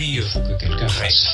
Oui, je suis euh, que quelqu'un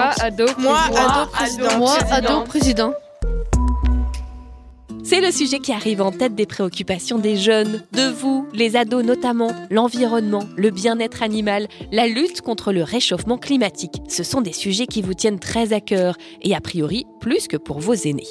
présidente. ado, Moi, ado, président. Moi, ado, président. C'est le sujet qui arrive en tête des préoccupations des jeunes, de vous, les ados notamment, l'environnement, le bien-être animal, la lutte contre le réchauffement climatique. Ce sont des sujets qui vous tiennent très à cœur et a priori plus que pour vos aînés.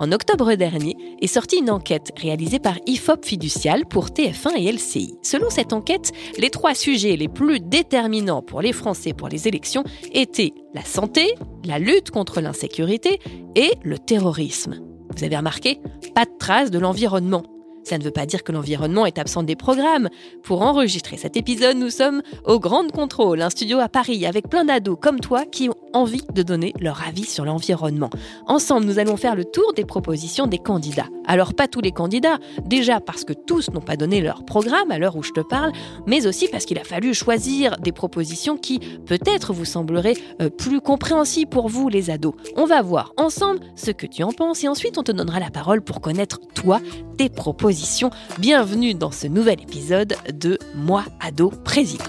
En octobre dernier est sortie une enquête réalisée par IFOP Fiducial pour TF1 et LCI. Selon cette enquête, les trois sujets les plus déterminants pour les Français pour les élections étaient la santé, la lutte contre l'insécurité et le terrorisme. Vous avez remarqué Pas de trace de l'environnement. Ça ne veut pas dire que l'environnement est absent des programmes. Pour enregistrer cet épisode, nous sommes au Grand Contrôle, un studio à Paris avec plein d'ados comme toi qui ont envie de donner leur avis sur l'environnement. Ensemble, nous allons faire le tour des propositions des candidats. Alors pas tous les candidats, déjà parce que tous n'ont pas donné leur programme à l'heure où je te parle, mais aussi parce qu'il a fallu choisir des propositions qui peut-être vous sembleraient euh, plus compréhensibles pour vous les ados. On va voir ensemble ce que tu en penses et ensuite on te donnera la parole pour connaître toi tes propositions. Bienvenue dans ce nouvel épisode de Moi ado président.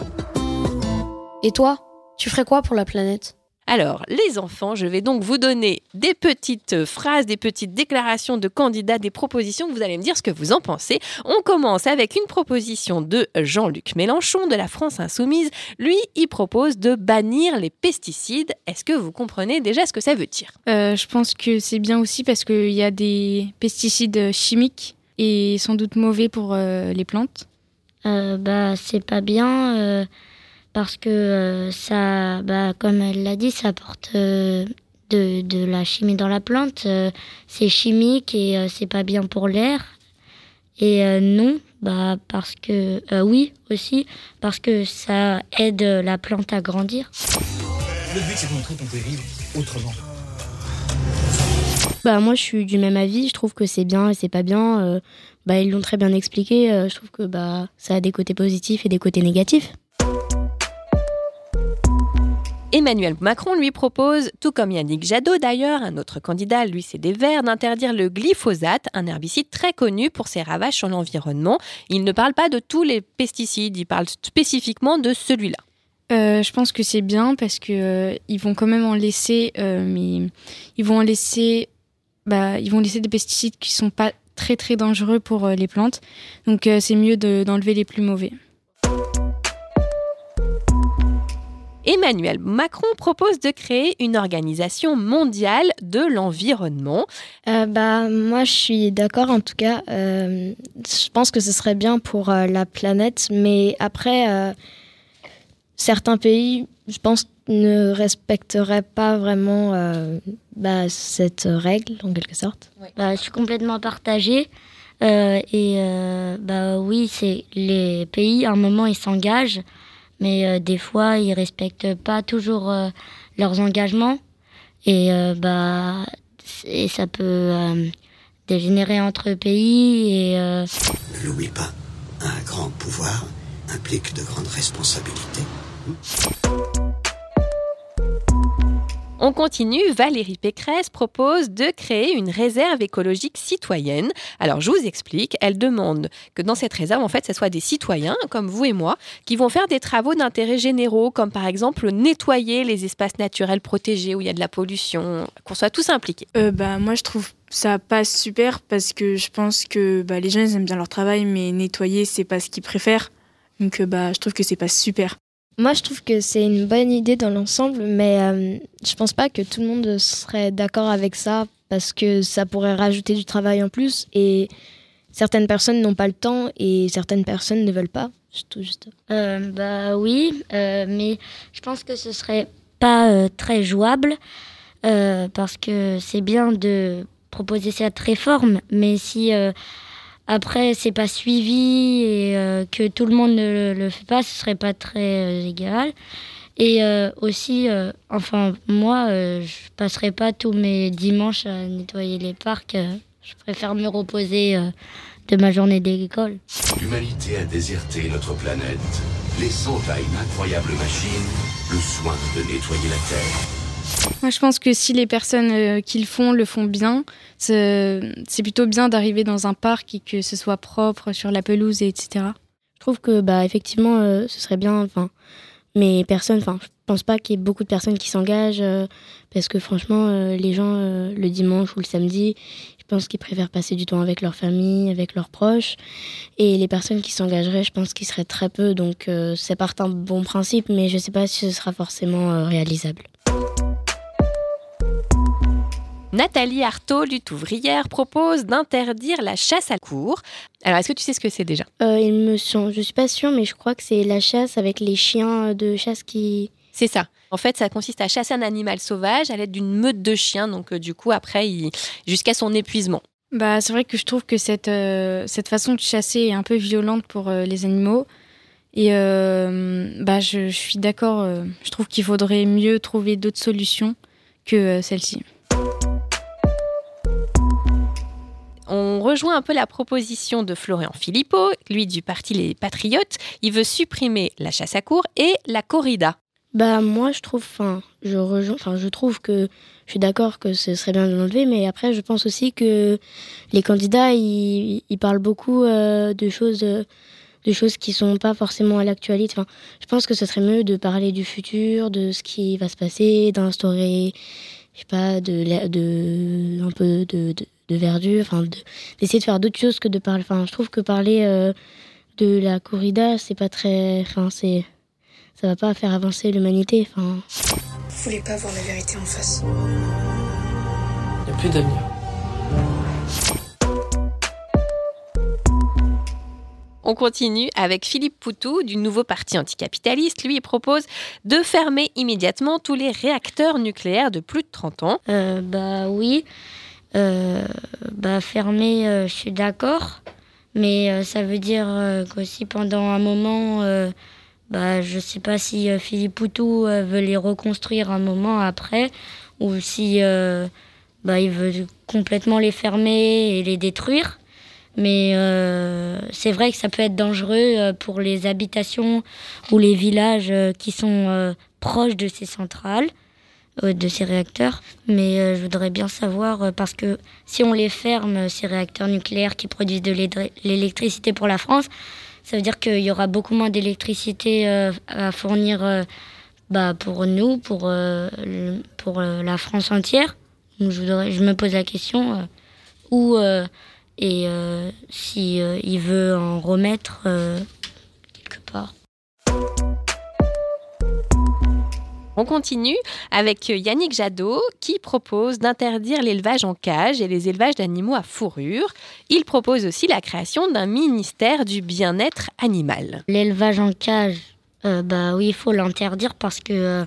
Et toi, tu ferais quoi pour la planète? Alors, les enfants, je vais donc vous donner des petites phrases, des petites déclarations de candidats, des propositions. Vous allez me dire ce que vous en pensez. On commence avec une proposition de Jean-Luc Mélenchon de la France Insoumise. Lui, il propose de bannir les pesticides. Est-ce que vous comprenez déjà ce que ça veut dire? Euh, je pense que c'est bien aussi parce qu'il y a des pesticides chimiques et sans doute mauvais pour euh, les plantes. Euh, Bah, c'est pas bien euh, parce que euh, ça, bah, comme elle l'a dit, ça apporte euh, de, de la chimie dans la plante. euh, c'est chimique et euh, c'est pas bien pour l'air. Et euh, non, bah, parce que, euh, oui, aussi, parce que ça aide la plante à grandir. Le but, c'est de montrer qu'on peut vivre autrement. Bah moi je suis du même avis, je trouve que c'est bien et c'est pas bien. euh, bah ils l'ont très bien expliqué, euh, je trouve que bah ça a des côtés positifs et des côtés négatifs. Emmanuel Macron lui propose, tout comme Yannick Jadot d'ailleurs, un autre candidat, lui c'est des Verts, d'interdire le glyphosate, un herbicide très connu pour ses ravages sur l'environnement. Il ne parle pas de tous les pesticides, il parle spécifiquement de celui-là. Euh, je pense que c'est bien parce que euh, ils vont quand même en laisser, euh, mais ils vont en laisser, bah, ils vont laisser des pesticides qui sont pas très très dangereux pour euh, les plantes. Donc euh, c'est mieux de- d'enlever les plus mauvais. Emmanuel Macron propose de créer une organisation mondiale de l'environnement. Euh, bah moi je suis d'accord en tout cas. euh, je pense que ce serait bien pour euh, la planète, mais après euh, certains pays, je pense, ne respecteraient pas vraiment euh, bah, cette règle en quelque sorte. Bah, je suis complètement partagée. Euh, et euh, bah oui, c'est les pays, à un moment, ils s'engagent, mais euh, des fois, ils respectent pas toujours euh, leurs engagements. Et euh, bah, et ça peut euh, dégénérer entre pays. Et euh, Ne l'oublie pas, un grand pouvoir implique de grandes responsabilités. On continue, Valérie Pécresse propose de créer une réserve écologique citoyenne. Alors je vous explique, elle demande que dans cette réserve, en fait, ce soit des citoyens comme vous et moi qui vont faire des travaux d'intérêt généraux, comme par exemple nettoyer les espaces naturels protégés où il y a de la pollution, qu'on soit tous impliqués. Euh, bah, moi, je trouve ça passe super parce que je pense que bah, les gens ils aiment bien leur travail, mais nettoyer, c'est pas ce qu'ils préfèrent. Donc bah, je trouve que c'est pas super. Moi, je trouve que c'est une bonne idée dans l'ensemble, mais euh, je pense pas que tout le monde serait d'accord avec ça parce que ça pourrait rajouter du travail en plus et certaines personnes n'ont pas le temps et certaines personnes ne veulent pas. Tout juste. Euh, bah oui, euh, mais je pense que ce serait pas euh, très jouable parce que c'est bien de proposer cette réforme, mais si après c'est pas suivi et euh, que tout le monde ne le, fait pas, ce serait pas très euh, égal. Et euh, aussi, enfin moi, je passerai pas tous mes dimanches à nettoyer les parcs. je préfère me reposer de ma journée d'école. L'humanité a déserté notre planète, laissant à une incroyable machine le soin de nettoyer la Terre. Moi, je pense que si les personnes euh, qui le font le font bien, c'est plutôt bien d'arriver dans un parc et que ce soit propre sur la pelouse, et etc. Je trouve que bah effectivement euh, ce serait bien enfin mais personne enfin je pense pas qu'il y ait beaucoup de personnes qui s'engagent euh, parce que franchement les gens le dimanche ou le samedi je pense qu'ils préfèrent passer du temps avec leur famille avec leurs proches et les personnes qui s'engageraient je pense qu'ils seraient très peu donc c'est part un bon principe mais je sais pas si ce sera forcément réalisable. Nathalie Artaud, lutte ouvrière, propose d'interdire la chasse à cours. Alors, est-ce que tu sais ce que c'est déjà? Euh, il me semble, je suis pas sûre mais je crois que c'est la chasse avec les chiens de chasse qui C'est ça. En fait, ça consiste à chasser un animal sauvage à l'aide d'une meute de chiens. Donc, euh, du coup, après, il... jusqu'à son épuisement. Bah, c'est vrai que je trouve que cette, euh, cette façon de chasser est un peu violente pour euh, les animaux. Et euh, bah, je, je suis d'accord, euh, je trouve qu'il faudrait mieux trouver d'autres solutions que euh, celle-ci. On rejoint un peu la proposition de Florian Philippot, lui du parti Les Patriotes. Il veut supprimer la chasse à cours et la corrida. Bah moi je trouve, enfin je rejoins, enfin je trouve que je suis d'accord que ce serait bien de l'enlever, mais après je pense aussi que les candidats ils, parlent beaucoup euh, de choses, de choses qui sont pas forcément à l'actualité. Enfin, je pense que ce serait mieux de parler du futur, de ce qui va se passer, d'instaurer, je sais pas, de, de un peu de, de, de verdure, enfin de- d'essayer de faire d'autres choses que de parler. Enfin, je trouve que parler euh, de la corrida c'est pas très, enfin c'est ça va pas faire avancer l'humanité. Enfin, Vous voulez pas voir la vérité en face? Il n'y a plus d'avenir. On continue avec Philippe Poutou du nouveau parti anticapitaliste. Lui, il propose de fermer immédiatement tous les réacteurs nucléaires de plus de 30 ans. Euh, bah oui, bah fermer, euh, je suis d'accord, mais euh, ça veut dire euh, qu'aussi pendant un moment, euh, bah je sais pas si euh, Philippe Poutou euh, veut les reconstruire un moment après, ou si euh, bah il veut complètement les fermer et les détruire. Mais euh, c'est vrai que ça peut être dangereux euh, pour les habitations ou les villages euh, qui sont euh, proches de ces centrales euh, de ces réacteurs. Mais euh, je voudrais bien savoir, euh, parce que si on les ferme, euh, ces réacteurs nucléaires qui produisent de l'électricité pour la France, ça veut dire qu'il y aura beaucoup moins d'électricité à fournir bah, pour nous, pour, pour la France entière. Donc je, me pose la question où et euh, si il veut en remettre quelque part. On continue avec Yannick Jadot qui propose d'interdire l'élevage en cage et les élevages d'animaux à fourrure. Il propose aussi la création d'un ministère du bien-être animal. L'élevage en cage, euh, bah oui, il faut l'interdire parce que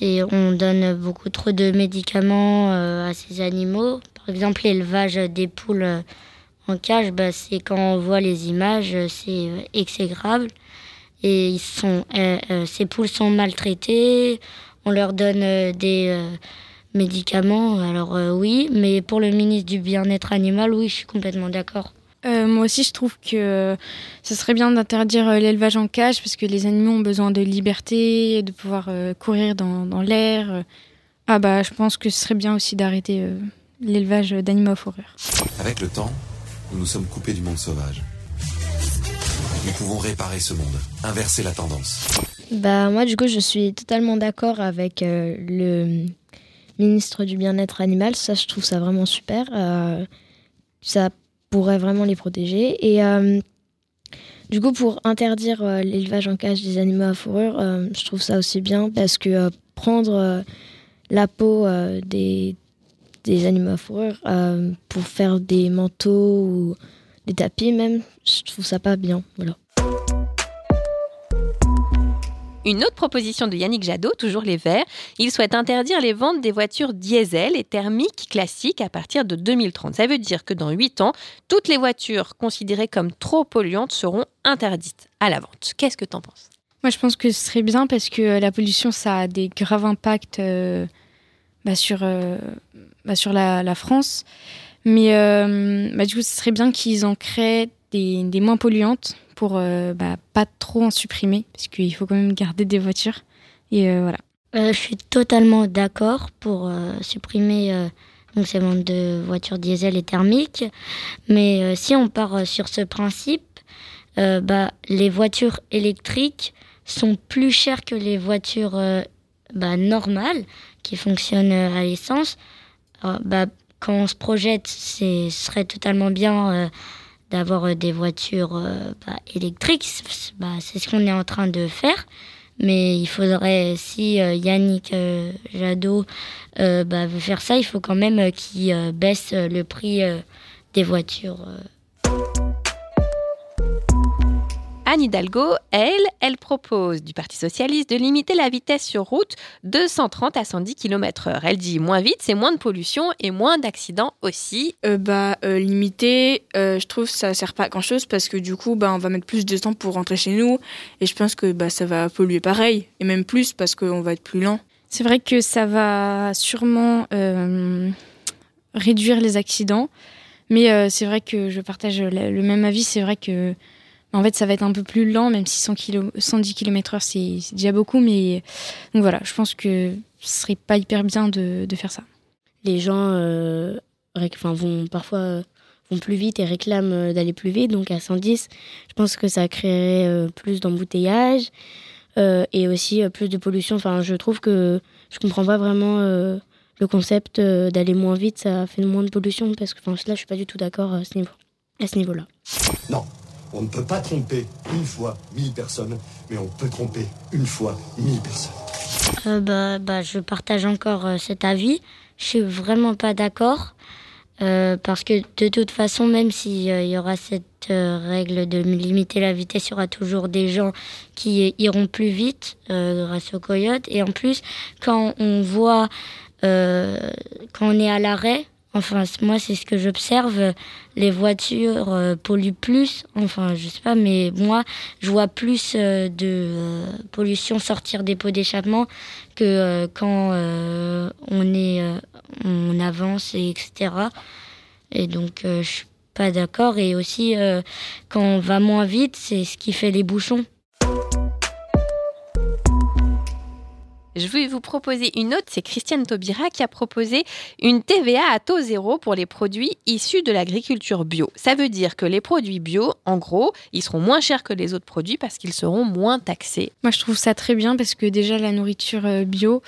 euh, on donne beaucoup trop de médicaments euh, à ces animaux. Par exemple, l'élevage des poules en cage, bah, c'est quand on voit les images, c'est exécrable. Et ils sont, euh, euh, ces poules sont maltraitées. On leur donne euh, des euh, médicaments. Alors euh, oui, mais pour le ministre du bien-être animal, oui, je suis complètement d'accord. Euh, moi aussi, je trouve que ce serait bien d'interdire euh, l'élevage en cage parce que les animaux ont besoin de liberté, de pouvoir euh, courir dans, dans l'air. Ah bah, je pense que ce serait bien aussi d'arrêter euh, l'élevage d'animaux à fourrure. Avec le temps, nous nous sommes coupés du monde sauvage. Nous pouvons réparer ce monde, inverser la tendance. Bah moi du coup je suis totalement d'accord avec euh, le ministre du bien-être animal. Ça, je trouve ça vraiment super. ça pourrait vraiment les protéger. Et du coup, pour interdire l'élevage en cage des animaux à fourrure, je trouve ça aussi bien parce que prendre la peau des, des animaux à fourrure pour faire des manteaux ou des tapis même, je trouve ça pas bien. Voilà. Une autre proposition de Yannick Jadot, toujours les Verts, il souhaite interdire les ventes des voitures diesel et thermiques classiques à partir de 2030. Ça veut dire que dans 8 ans, toutes les voitures considérées comme trop polluantes seront interdites à la vente. Qu'est-ce que tu en penses? Moi, je pense que ce serait bien parce que la pollution, ça a des graves impacts euh, bah, sur, euh, bah, sur la, France. Mais euh, bah, du coup, ce serait bien qu'ils en créent des, moins polluantes pour euh, bah, pas trop en supprimer, parce qu'il faut quand même garder des voitures. Et euh, voilà. Je suis totalement d'accord pour supprimer donc ces ventes de voitures diesel et thermiques. Mais si on part sur ce principe, bah, les voitures électriques sont plus chères que les voitures bah, normales qui fonctionnent à l'essence. Bah, quand on se projette, ce serait totalement bien d'avoir euh, des voitures euh, bah, électriques. Bah, c'est ce qu'on est en train de faire. Mais il faudrait, si euh, Yannick Jadot bah, veut faire ça, il faut quand même qu'il baisse le prix des voitures Anne Hidalgo, elle, elle propose du Parti socialiste de limiter la vitesse sur route de 130 à 110 km/h. Elle dit moins vite, c'est moins de pollution et moins d'accidents aussi. Euh, bah, euh, limiter, euh, je trouve que ça sert pas à grand chose parce que du coup, bah, on va mettre plus de temps pour rentrer chez nous et je pense que bah, ça va polluer pareil et même plus parce qu'on va être plus lent. C'est vrai que ça va sûrement réduire les accidents, mais c'est vrai que je partage le même avis. C'est vrai que en fait, ça va être un peu plus lent, même si 100 110 km/h, c'est déjà beaucoup. Mais donc voilà, je pense que ce serait pas hyper bien de, faire ça. Les gens euh, vont parfois vont plus vite et réclament euh, d'aller plus vite. Donc à 110, je pense que ça créerait euh, plus d'embouteillage et aussi plus de pollution. Enfin, je trouve que je comprends pas vraiment le concept d'aller moins vite, ça fait moins de pollution parce que enfin, là, je suis pas du tout d'accord à ce niveau, à ce niveau-là. Non, on ne peut pas tromper une fois mille personnes, mais on peut tromper une fois mille personnes. Euh, bah, bah, je partage encore euh, cet avis. Je suis vraiment pas d'accord. Euh, parce que de toute façon, même s'il y aura cette règle de limiter la vitesse, il y aura toujours des gens qui iront plus vite grâce aux coyotes. Et en plus, quand on voit, quand on est à l'arrêt, Enfin, moi, c'est ce que j'observe. Les voitures euh, polluent plus. Enfin, je sais pas, mais moi, je vois plus euh, de euh, pollution sortir des pots d'échappement que quand on est, on avance, et etc. Et donc, je suis pas d'accord. Et aussi, quand on va moins vite, c'est ce qui fait les bouchons. Je vais vous proposer une autre, c'est Christiane Taubira qui a proposé une TVA à taux zéro pour les produits issus de l'agriculture bio. Ça veut dire que les produits bio, en gros, ils seront moins chers que les autres produits parce qu'ils seront moins taxés. Moi, je trouve ça très bien parce que déjà, la nourriture euh, bio,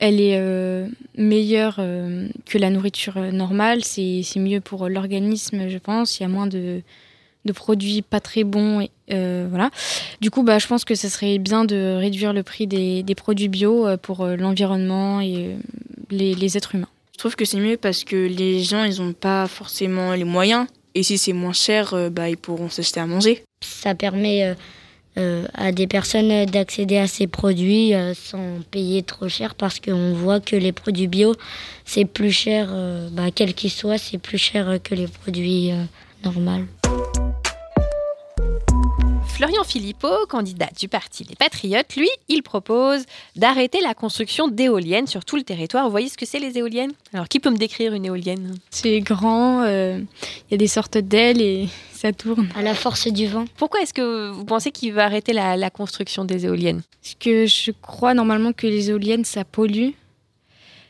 elle est euh, meilleure euh, que la nourriture normale. C'est mieux pour l'organisme, je pense. Il y a moins de de produits pas très bons. Et, euh, voilà. Du coup, bah, je pense que ce serait bien de réduire le prix des, des produits bio euh, pour euh, l'environnement et les, les, êtres humains. Je trouve que c'est mieux parce que les gens, ils n'ont pas forcément les moyens. Et si c'est moins cher, bah, ils pourront s'acheter à manger. Ça permet à des personnes d'accéder à ces produits sans payer trop cher parce qu'on voit que les produits bio, c'est plus cher, bah, quel qu'ils soient, c'est plus cher que les produits normaux. Florian Philippot, candidat du parti Les Patriotes, lui, il propose d'arrêter la construction d'éoliennes sur tout le territoire. Vous voyez ce que c'est les éoliennes? Alors, qui peut me décrire une éolienne? C'est grand, euh, il y a des sortes d'ailes et ça tourne. À la force du vent. Pourquoi est-ce que vous pensez qu'il va arrêter la, construction des éoliennes? Parce que je crois normalement que les éoliennes, ça pollue.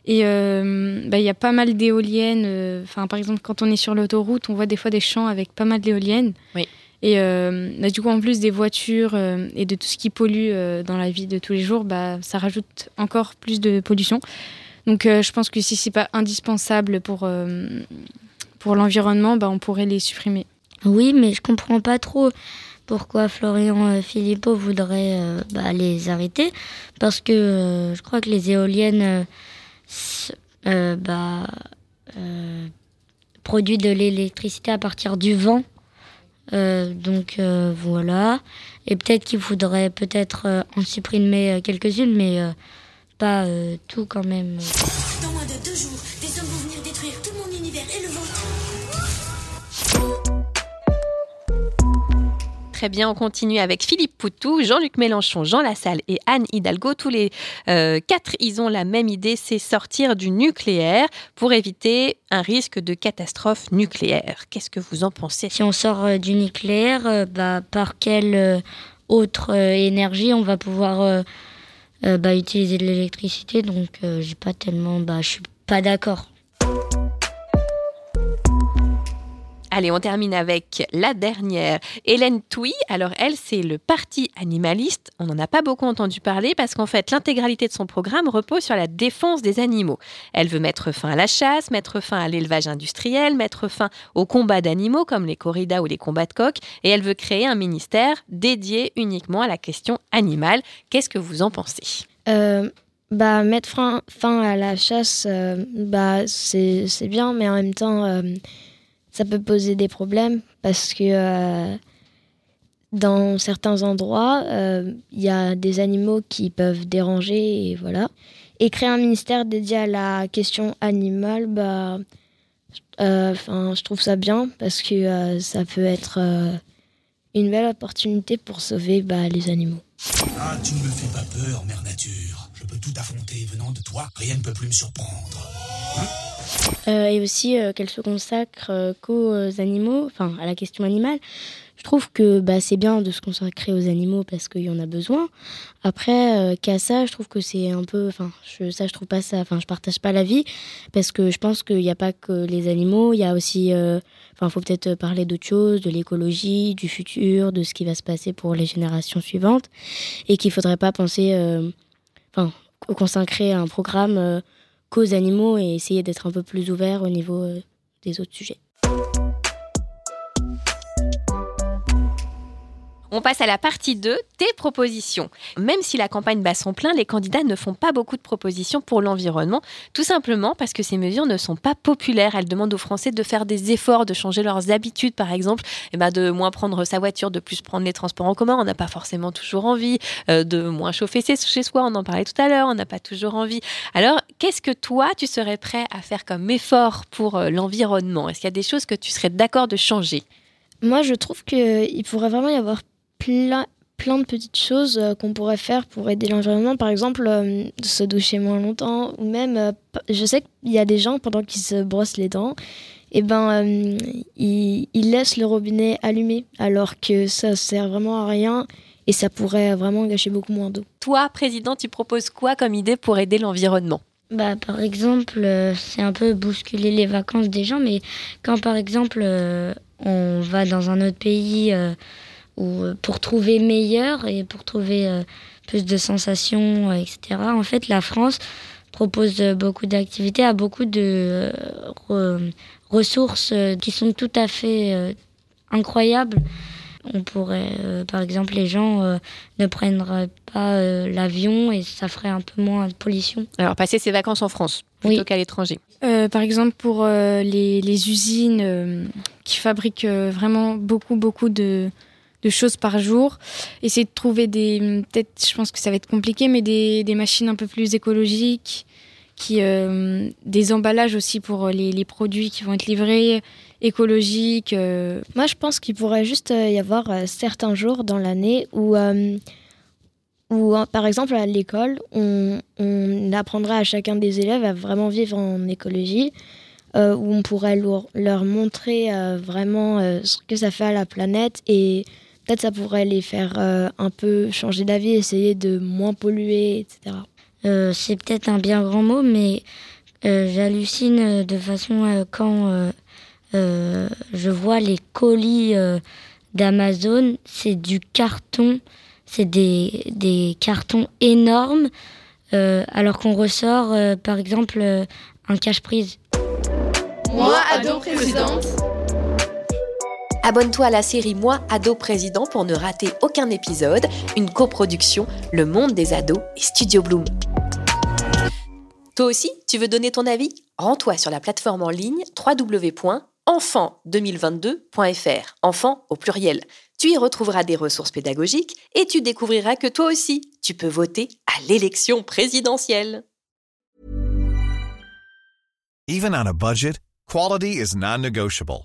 Et euh, bah, il y a pas mal d'éoliennes. Euh, enfin, par exemple, quand on est sur l'autoroute, on voit des fois des champs avec pas mal d'éoliennes. Oui. Et euh, bah, du coup, en plus des voitures euh, et de tout ce qui pollue euh, dans la vie de tous les jours, bah, ça rajoute encore plus de pollution. Donc je pense que si c'est pas indispensable pour, pour l'environnement, bah, on pourrait les supprimer. Oui, mais je comprends pas trop pourquoi Florian Philippot voudrait bah, les arrêter. Parce que je crois que les éoliennes bah, produisent de l'électricité à partir du vent. Euh, donc euh, voilà. Et peut-être qu'il faudrait peut-être euh, en supprimer quelques-unes, mais pas tout quand même. Dans moins de deux jours, des hommes vont venir détruire tout mon univers et le vôtre. Très bien, on continue avec Philippe Poutou, Jean-Luc Mélenchon, Jean Lassalle et Anne Hidalgo. Tous les euh, quatre, ils ont la même idée, c'est sortir du nucléaire pour éviter un risque de catastrophe nucléaire. Qu'est-ce que vous en pensez? Si on sort euh, du nucléaire, euh, bah, par quelle autre énergie on va pouvoir bah, utiliser de l'électricité? Donc, j'ai pas tellement, bah, je suis pas d'accord. Allez, on termine avec la dernière, Hélène Touy. Alors elle, c'est le parti animaliste. On n'en a pas beaucoup entendu parler parce qu'en fait, l'intégralité de son programme repose sur la défense des animaux. Elle veut mettre fin à la chasse, mettre fin à l'élevage industriel, mettre fin aux combats d'animaux comme les corridas ou les combats de coqs, et elle veut créer un ministère dédié uniquement à la question animale. Qu'est-ce que vous en pensez? Euh, bah, mettre fin, à la chasse, euh, bah, c'est bien, mais en même temps, euh, ça peut poser des problèmes parce que euh, dans certains endroits, il euh, y a des animaux qui peuvent déranger et voilà. Et créer un ministère dédié à la question animale, bah, euh, je trouve ça bien parce que ça peut être une belle opportunité pour sauver bah, les animaux. Ah, tu ne me fais pas peur, mère nature. Je peux tout affronter venant de toi. Rien ne peut plus me surprendre. Hein? Euh, et aussi euh, qu'elle se consacre euh, qu'aux animaux, enfin à la question animale. Je trouve que bah, c'est bien de se consacrer aux animaux parce qu'il y en a besoin. Après, qu'à ça, je trouve que c'est un peu. Enfin, ça, je trouve pas ça. Enfin, je partage pas l'avis parce que je pense qu'il n'y a pas que les animaux. Il y a aussi. Enfin, il faut peut-être parler d'autres choses, de l'écologie, du futur, de ce qui va se passer pour les générations suivantes et qu'il faudrait pas penser. Enfin, consacrer un programme aux animaux et essayer d'être un peu plus ouvert au niveau euh, des autres sujets. On passe à la partie 2, tes propositions. Même si la campagne bat son plein, les candidats ne font pas beaucoup de propositions pour l'environnement, tout simplement parce que ces mesures ne sont pas populaires. Elles demandent aux Français de faire des efforts, de changer leurs habitudes, par exemple, et eh ben de moins prendre sa voiture, de plus prendre les transports en commun. On n'a pas forcément toujours envie, euh, de moins chauffer chez soi, on en parlait tout à l'heure, on n'a pas toujours envie. Alors, qu'est-ce que toi, tu serais prêt à faire comme effort pour euh, l'environnement? Est-ce qu'il y a des choses que tu serais d'accord de changer? Moi, je trouve qu'il pourrait vraiment y avoir plein, plein de petites choses euh, qu'on pourrait faire pour aider l'environnement. Par exemple, euh, se doucher moins longtemps. Ou même, euh, je sais qu'il y a des gens, pendant qu'ils se brossent les dents, et eh ben, ils, ils, laissent le robinet allumé, alors que ça sert vraiment à rien et ça pourrait vraiment gâcher beaucoup moins d'eau. Toi, président, tu proposes quoi comme idée pour aider l'environnement? Bah, par exemple, c'est un peu bousculer les vacances des gens, mais quand par exemple on va dans un autre pays ou euh, pour trouver meilleur et pour trouver euh, plus de sensations, euh, etc. En fait, la France propose beaucoup d'activités, a beaucoup de ressources qui sont tout à fait incroyables. On pourrait, par exemple, les gens ne prendraient pas l'avion et ça ferait un peu moins de pollution. Alors, passer ses vacances en France plutôt qu'à l'étranger. par exemple, pour les, les, usines qui fabriquent vraiment beaucoup, beaucoup de, de choses par jour. Essayer de trouver des, peut-être, je pense que ça va être compliqué, mais des, des machines un peu plus écologiques, qui, euh, des emballages aussi pour les, les, produits qui vont être livrés, écologiques. Euh. Moi, je pense qu'il pourrait juste euh, y avoir certains jours dans l'année où, où, par exemple, à l'école, on, on apprendrait à chacun des élèves à vraiment vivre en écologie. où on pourrait leur montrer vraiment ce que ça fait à la planète et peut-être ça pourrait les faire euh, un peu changer d'avis, essayer de moins polluer, etc. Euh, c'est peut-être un bien grand mot, mais euh, j'hallucine de façon quand je vois les colis d'Amazon, c'est du carton, c'est des, des, cartons énormes euh, alors qu'on ressort, euh, par exemple, euh, un cache-prise. Moi, ado présidente. Abonne-toi à la série Moi, ado président pour ne rater aucun épisode, une coproduction Le Monde des ados et Studio Bloom. Toi aussi, tu veux donner ton avis? Rends-toi sur la plateforme en ligne www.enfant2022.fr. Enfant au pluriel. Tu y retrouveras des ressources pédagogiques et tu découvriras que toi aussi, tu peux voter à l'élection présidentielle. Even on a budget, quality is non-negotiable.